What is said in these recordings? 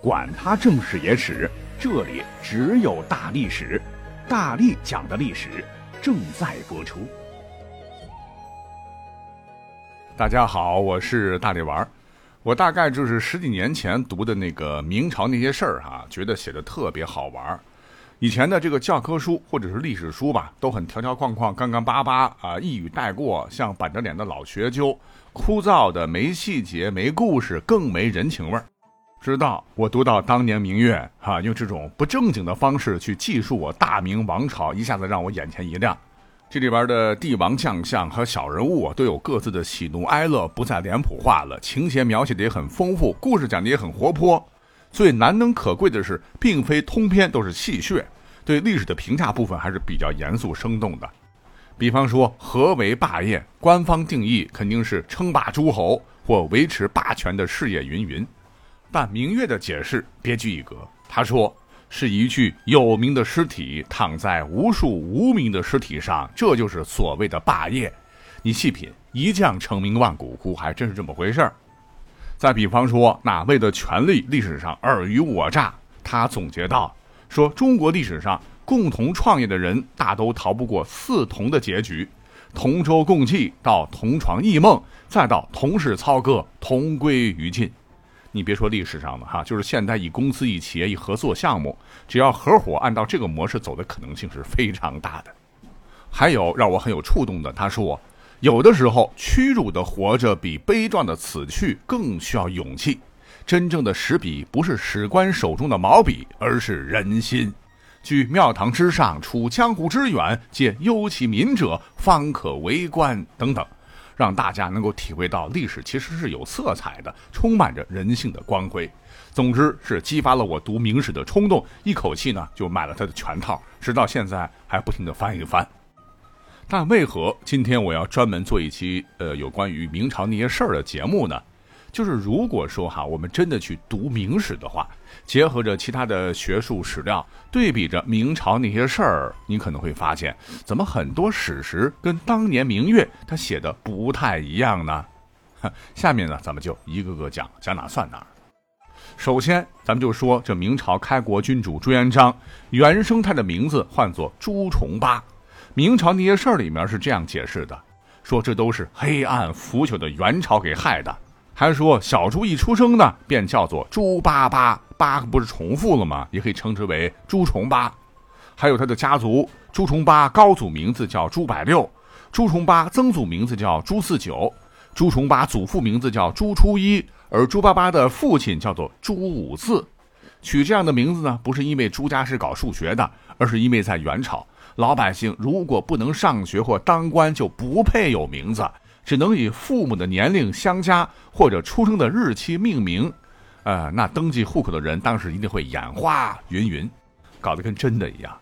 管他正史野史，这里只有大历史，大力讲的历史正在播出。大家好，我是大力丸儿。我大概就是十几年前读的那个明朝那些事儿哈，觉得写的特别好玩儿。以前的这个教科书或者是历史书吧，都很条条框框、干干巴巴啊，一语带过，像板着脸的老学究，枯燥的没细节、没故事，更没人情味儿。直到我读到当年明月，哈，用这种不正经的方式去记述我大明王朝，一下子让我眼前一亮。这里边的帝王将相和小人物啊都有各自的喜怒哀乐，不再脸谱化了，情节描写的也很丰富，故事讲的也很活泼。最难能可贵的是，并非通篇都是戏谑，对历史的评价部分还是比较严肃生动的。比方说，何为霸业？官方定义肯定是称霸诸侯或维持霸权的事业，云云。但明月的解释别具一格，他说是一具有名的尸体躺在无数无名的尸体上，这就是所谓的霸业。你细品，一将成名万骨枯，还真是这么回事儿。再比方说，哪位的权力，历史上尔虞我诈，他总结到说，中国历史上共同创业的人大都逃不过四同的结局：同舟共济，到同床异梦，再到同室操戈，同归于尽。你别说历史上的哈，就是现代一公司、一企业、一合作项目，只要合伙按照这个模式走的可能性是非常大的。还有让我很有触动的，他说，有的时候屈辱的活着比悲壮的死去更需要勇气。真正的史笔不是史官手中的毛笔，而是人心。居庙堂之上，处江湖之远，借忧其民者，方可为官。等等。让大家能够体会到历史其实是有色彩的，充满着人性的光辉。总之是激发了我读明史的冲动，一口气呢就买了他的全套，直到现在还不停的翻一翻。但为何今天我要专门做一期呃有关于明朝那些事儿的节目呢？就是如果说哈，我们真的去读明史的话，结合着其他的学术史料，对比着明朝那些事儿，你可能会发现，怎么很多史实跟当年明月他写的不太一样呢？下面呢，咱们就一个个讲，讲哪算哪。首先，咱们就说这明朝开国君主朱元璋，原生态的名字唤作朱重八。明朝那些事儿里面是这样解释的，说这都是黑暗腐朽的元朝给害的。还说小猪一出生呢，便叫做猪八八，八不是重复了吗？也可以称之为朱重八。还有他的家族，朱重八高祖名字叫朱百六，朱重八曾祖名字叫朱四九，朱重八祖父名字叫朱初一，而朱八八的父亲叫做朱五四。取这样的名字呢，不是因为朱家是搞数学的，而是因为在元朝，老百姓如果不能上学或当官，就不配有名字。只能以父母的年龄相加或者出生的日期命名，呃，那登记户口的人当时一定会眼花云云，搞得跟真的一样。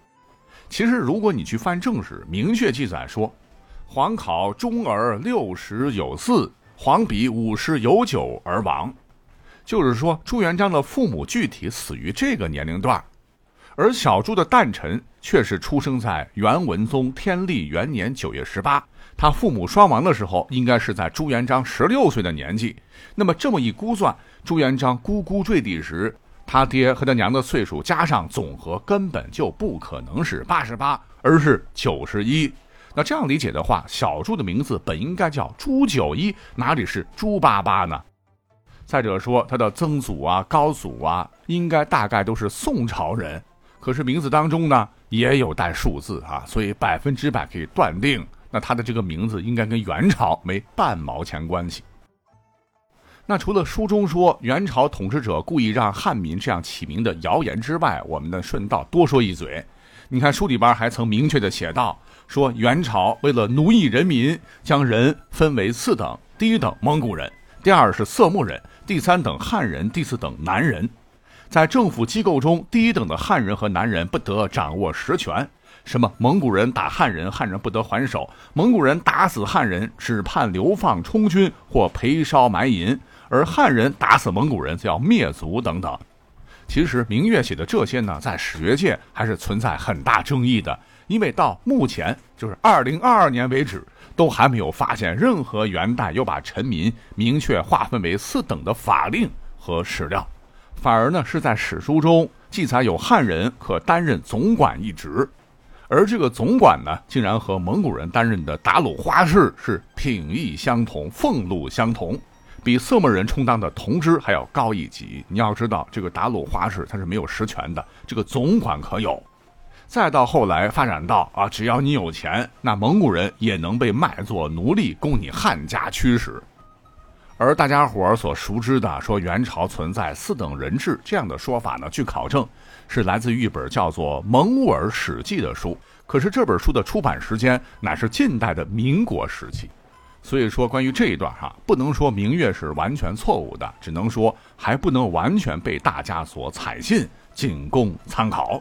其实，如果你去翻正史，明确记载说，皇考中儿六十有四，皇比五十有九而亡，就是说朱元璋的父母具体死于这个年龄段，而小朱的诞辰却是出生在元文宗天历元年九月十八。他父母双亡的时候，应该是在朱元璋十六岁的年纪。那么这么一估算，朱元璋咕咕坠地时，他爹和他娘的岁数加上总和，根本就不可能是八十八，而是九十一。那这样理解的话，小朱的名字本应该叫朱九一，哪里是朱八八呢？再者说，他的曾祖啊、高祖啊，应该大概都是宋朝人，可是名字当中呢也有带数字啊，所以百分之百可以断定。那他的这个名字应该跟元朝没半毛钱关系。那除了书中说元朝统治者故意让汉民这样起名的谣言之外，我们呢顺道多说一嘴。你看书里边还曾明确的写到，说元朝为了奴役人民，将人分为四等：第一等蒙古人，第二是色目人，第三等汉人，第四等南人。在政府机构中，第一等的汉人和南人不得掌握实权。什么蒙古人打汉人，汉人不得还手；蒙古人打死汉人，只判流放充军或赔烧埋银；而汉人打死蒙古人，则要灭族等等。其实明月写的这些呢，在史学界还是存在很大争议的，因为到目前就是二零二二年为止，都还没有发现任何元代又把臣民明确划分为四等的法令和史料。反而呢是在史书中记载有汉人可担任总管一职，而这个总管呢，竟然和蒙古人担任的达鲁花氏是品役相同、俸禄相同，比色目人充当的同知还要高一级。你要知道，这个达鲁花氏他是没有实权的，这个总管可有。再到后来发展到啊，只要你有钱，那蒙古人也能被卖作奴隶，供你汉家驱使。而大家伙所熟知的说元朝存在四等人制这样的说法呢，据考证是来自于一本叫做《蒙古尔史记》的书。可是这本书的出版时间乃是近代的民国时期，所以说关于这一段哈，不能说明月是完全错误的，只能说还不能完全被大家所采信，仅供参考。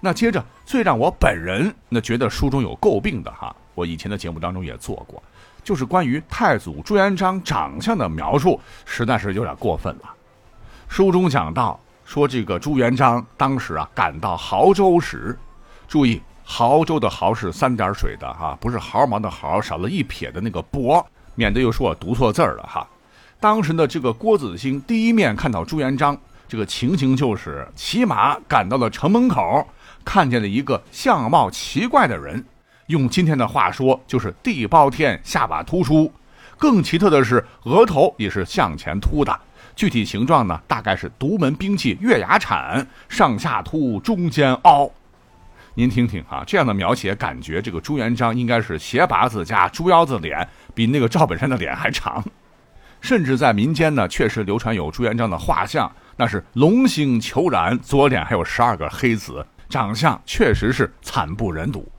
那接着，最让我本人那觉得书中有诟病的哈，我以前的节目当中也做过，就是关于太祖朱元璋长相的描述，实在是有点过分了。书中讲到说，这个朱元璋当时啊赶到亳州时，注意亳州的亳是三点水的哈，不是毫毛的毫，少了一撇的那个伯，免得又说我读错字了哈。当时的这个郭子兴第一面看到朱元璋，这个情形就是骑马赶到了城门口。看见了一个相貌奇怪的人，用今天的话说就是地包天，下巴突出。更奇特的是，额头也是向前凸的。具体形状呢，大概是独门兵器月牙铲，上下凸，中间凹。您听听啊，这样的描写，感觉这个朱元璋应该是斜拔子加猪腰子脸，比那个赵本山的脸还长。甚至在民间呢，确实流传有朱元璋的画像，那是龙星虬髯，左脸还有十二个黑子。长相确实是惨不忍睹，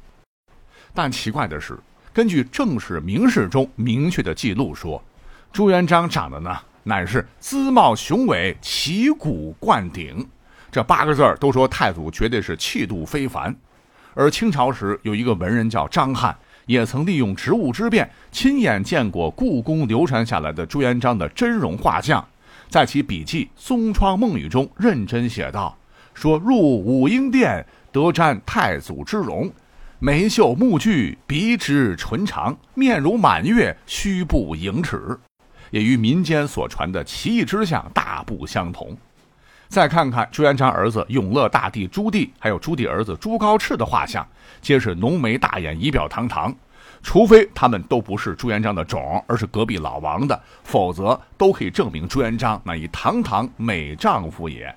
但奇怪的是，根据正史、明史中明确的记录说，朱元璋长得呢乃是姿貌雄伟、旗鼓冠顶，这八个字都说太祖绝对是气度非凡。而清朝时有一个文人叫张翰，也曾利用职务之便，亲眼见过故宫流传下来的朱元璋的真容画像，在其笔记《松窗梦语》中认真写道。说入武英殿，得瞻太祖之容，眉秀目聚，鼻直唇长，面如满月，虚不盈尺，也与民间所传的奇异之相大不相同。再看看朱元璋儿子永乐大帝朱棣，还有朱棣儿子朱高炽的画像，皆是浓眉大眼，仪表堂堂。除非他们都不是朱元璋的种，而是隔壁老王的，否则都可以证明朱元璋乃一堂堂美丈夫也。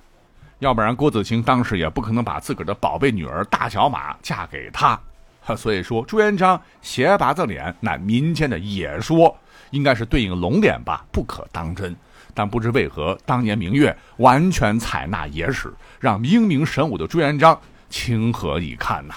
要不然，郭子兴当时也不可能把自个儿的宝贝女儿大小马嫁给他。所以说，朱元璋斜拔子脸乃民间的野说，应该是对应龙脸吧，不可当真。但不知为何，当年明月完全采纳野史，让英明神武的朱元璋情何以堪呐？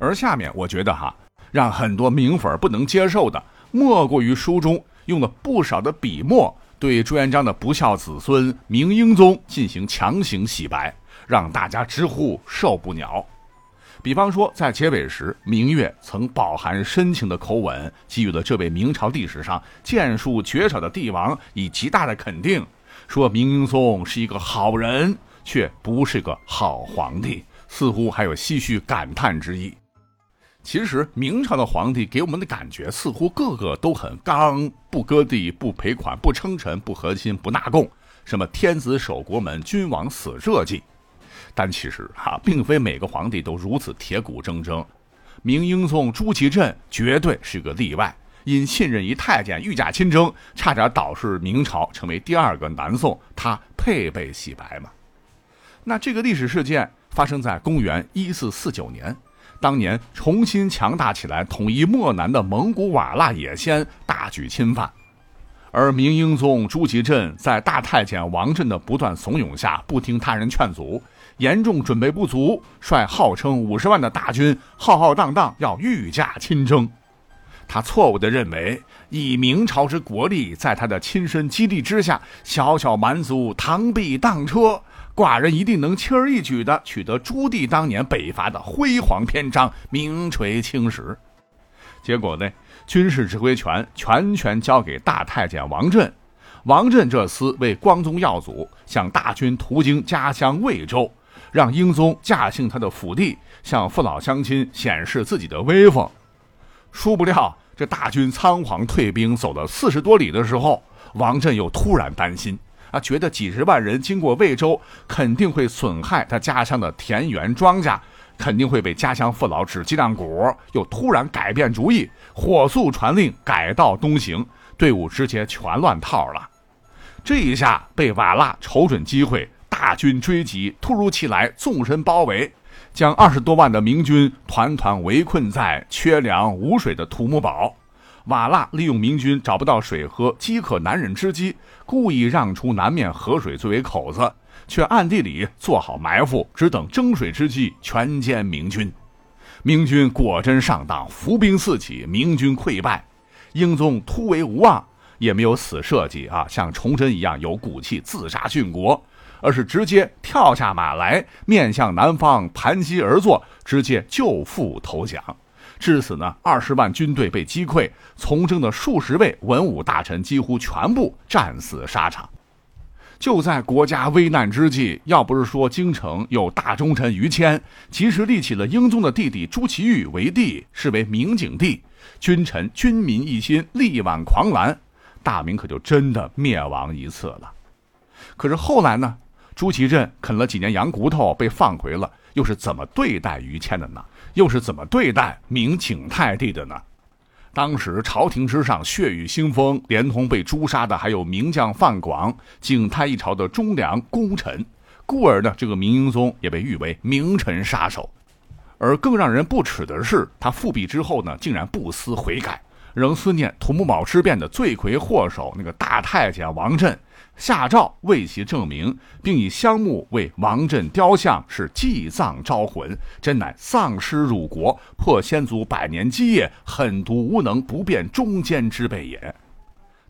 而下面，我觉得哈，让很多明粉不能接受的，莫过于书中用了不少的笔墨。对朱元璋的不孝子孙明英宗进行强行洗白，让大家直呼受不了。比方说，在结尾时，明月曾饱含深情的口吻，给予了这位明朝历史上剑术绝少的帝王以极大的肯定，说明英宗是一个好人，却不是个好皇帝，似乎还有唏嘘感叹之意。其实明朝的皇帝给我们的感觉似乎个个都很刚，不割地、不赔款、不称臣、不和亲、不纳贡，什么天子守国门、君王死社稷。但其实哈，并非每个皇帝都如此铁骨铮铮。明英宗朱祁镇绝对是个例外，因信任一太监御驾亲征，差点导致明朝成为第二个南宋，他配被洗白吗？那这个历史事件发生在公元一四四九年。当年重新强大起来、统一漠南的蒙古瓦剌野先大举侵犯，而明英宗朱祁镇在大太监王振的不断怂恿下，不听他人劝阻，严重准备不足，率号称五十万的大军浩浩荡荡要御驾亲征。他错误地认为，以明朝之国力，在他的亲身激励之下，小小蛮族螳臂当车。寡人一定能轻而易举地取得朱棣当年北伐的辉煌篇章，名垂青史。结果呢，军事指挥权全权交给大太监王振。王振这厮为光宗耀祖，向大军途经家乡魏州，让英宗驾幸他的府邸，向父老乡亲显示自己的威风。殊不料，这大军仓皇退兵，走了四十多里的时候，王振又突然担心。啊，觉得几十万人经过魏州，肯定会损害他家乡的田园庄稼，肯定会被家乡父老指脊梁骨，又突然改变主意，火速传令改道东行，队伍直接全乱套了。这一下被瓦剌瞅准机会，大军追击，突如其来，纵深包围，将二十多万的明军团团围困在缺粮无水的土木堡。瓦剌利用明军找不到水喝、饥渴难忍之机，故意让出南面河水作为口子，却暗地里做好埋伏，只等争水之际全歼明军。明军果真上当，伏兵四起，明军溃败，英宗突围无望。也没有死设计啊，像崇祯一样有骨气自杀殉国，而是直接跳下马来，面向南方盘膝而坐，直接就腹投降。至此呢，二十万军队被击溃，从政的数十位文武大臣几乎全部战死沙场。就在国家危难之际，要不是说京城有大忠臣于谦，及时立起了英宗的弟弟朱祁钰为帝，视为明景帝，君臣军民一心，力挽狂澜。大明可就真的灭亡一次了。可是后来呢？朱祁镇啃了几年羊骨头，被放回了，又是怎么对待于谦的呢？又是怎么对待明景泰帝的呢？当时朝廷之上血雨腥风，连同被诛杀的还有名将范广，景泰一朝的忠良功臣。故而呢，这个明英宗也被誉为名臣杀手。而更让人不齿的是，他复辟之后呢，竟然不思悔改。仍思念土木堡之变的罪魁祸首那个大太监王振，下诏为其证明，并以香木为王振雕像，是祭葬招魂，真乃丧尸辱国，破先祖百年基业，狠毒无能，不辨忠奸之辈也。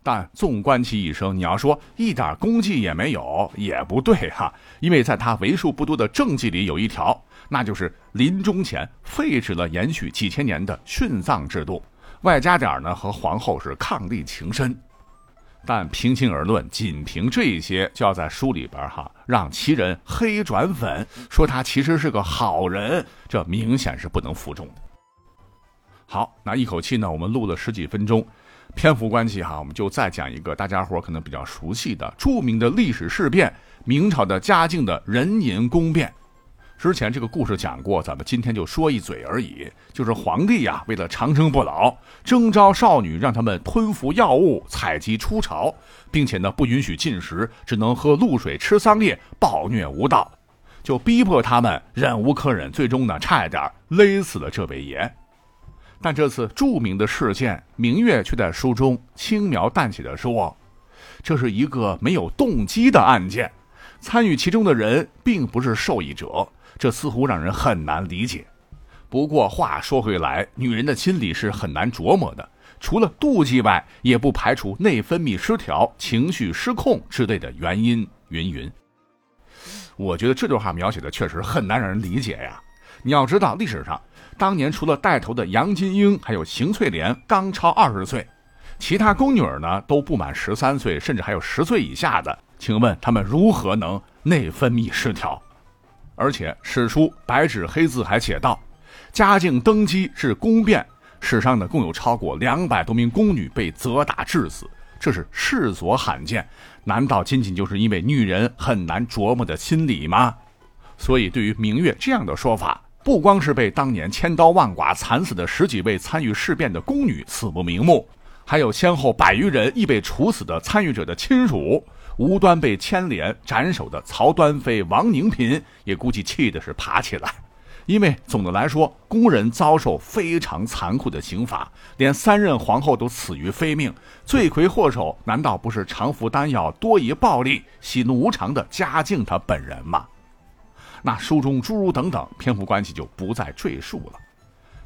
但纵观其一生，你要说一点功绩也没有，也不对哈，因为在他为数不多的政绩里有一条，那就是临终前废止了延续几千年的殉葬制度。外加点呢，和皇后是伉俪情深，但平心而论，仅凭这些，就要在书里边哈让其人黑转粉，说他其实是个好人，这明显是不能服众的。好，那一口气呢，我们录了十几分钟，篇幅关系哈，我们就再讲一个大家伙可能比较熟悉的著名的历史事变——明朝的嘉靖的壬寅宫变。之前这个故事讲过，咱们今天就说一嘴而已。就是皇帝呀，为了长生不老，征召少女，让他们吞服药物，采集出巢，并且呢不允许进食，只能喝露水、吃桑叶，暴虐无道，就逼迫他们忍无可忍，最终呢差一点勒死了这位爷。但这次著名的事件，明月却在书中轻描淡写的说，这是一个没有动机的案件，参与其中的人并不是受益者。这似乎让人很难理解。不过话说回来，女人的心理是很难琢磨的。除了妒忌外，也不排除内分泌失调、情绪失控之类的原因。云云。我觉得这段话描写的确实很难让人理解呀。你要知道，历史上当年除了带头的杨金英，还有邢翠莲刚超二十岁，其他宫女儿呢都不满十三岁，甚至还有十岁以下的。请问他们如何能内分泌失调？而且史书白纸黑字还写道：“嘉靖登基是宫变，史上呢共有超过两百多名宫女被责打致死，这是世所罕见。难道仅仅就是因为女人很难琢磨的心理吗？”所以，对于明月这样的说法，不光是被当年千刀万剐惨死的十几位参与事变的宫女死不瞑目，还有先后百余人亦被处死的参与者的亲属。无端被牵连斩首的曹端妃、王宁嫔也估计气的是爬起来，因为总的来说，宫人遭受非常残酷的刑罚，连三任皇后都死于非命，罪魁祸首难道不是常服丹药、多疑暴力、喜怒无常的嘉靖他本人吗？那书中诸如等等篇幅关系就不再赘述了。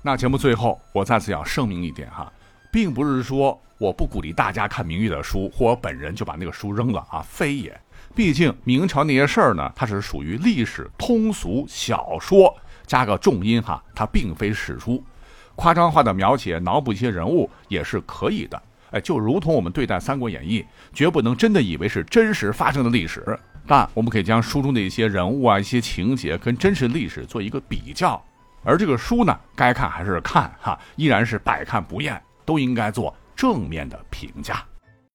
那节目最后，我再次要声明一点哈。并不是说我不鼓励大家看明玉的书，或我本人就把那个书扔了啊，非也。毕竟明朝那些事儿呢，它是属于历史通俗小说，加个重音哈，它并非史书。夸张化的描写、脑补一些人物也是可以的。哎，就如同我们对待《三国演义》，绝不能真的以为是真实发生的历史，但我们可以将书中的一些人物啊、一些情节跟真实历史做一个比较。而这个书呢，该看还是看哈，依然是百看不厌。都应该做正面的评价。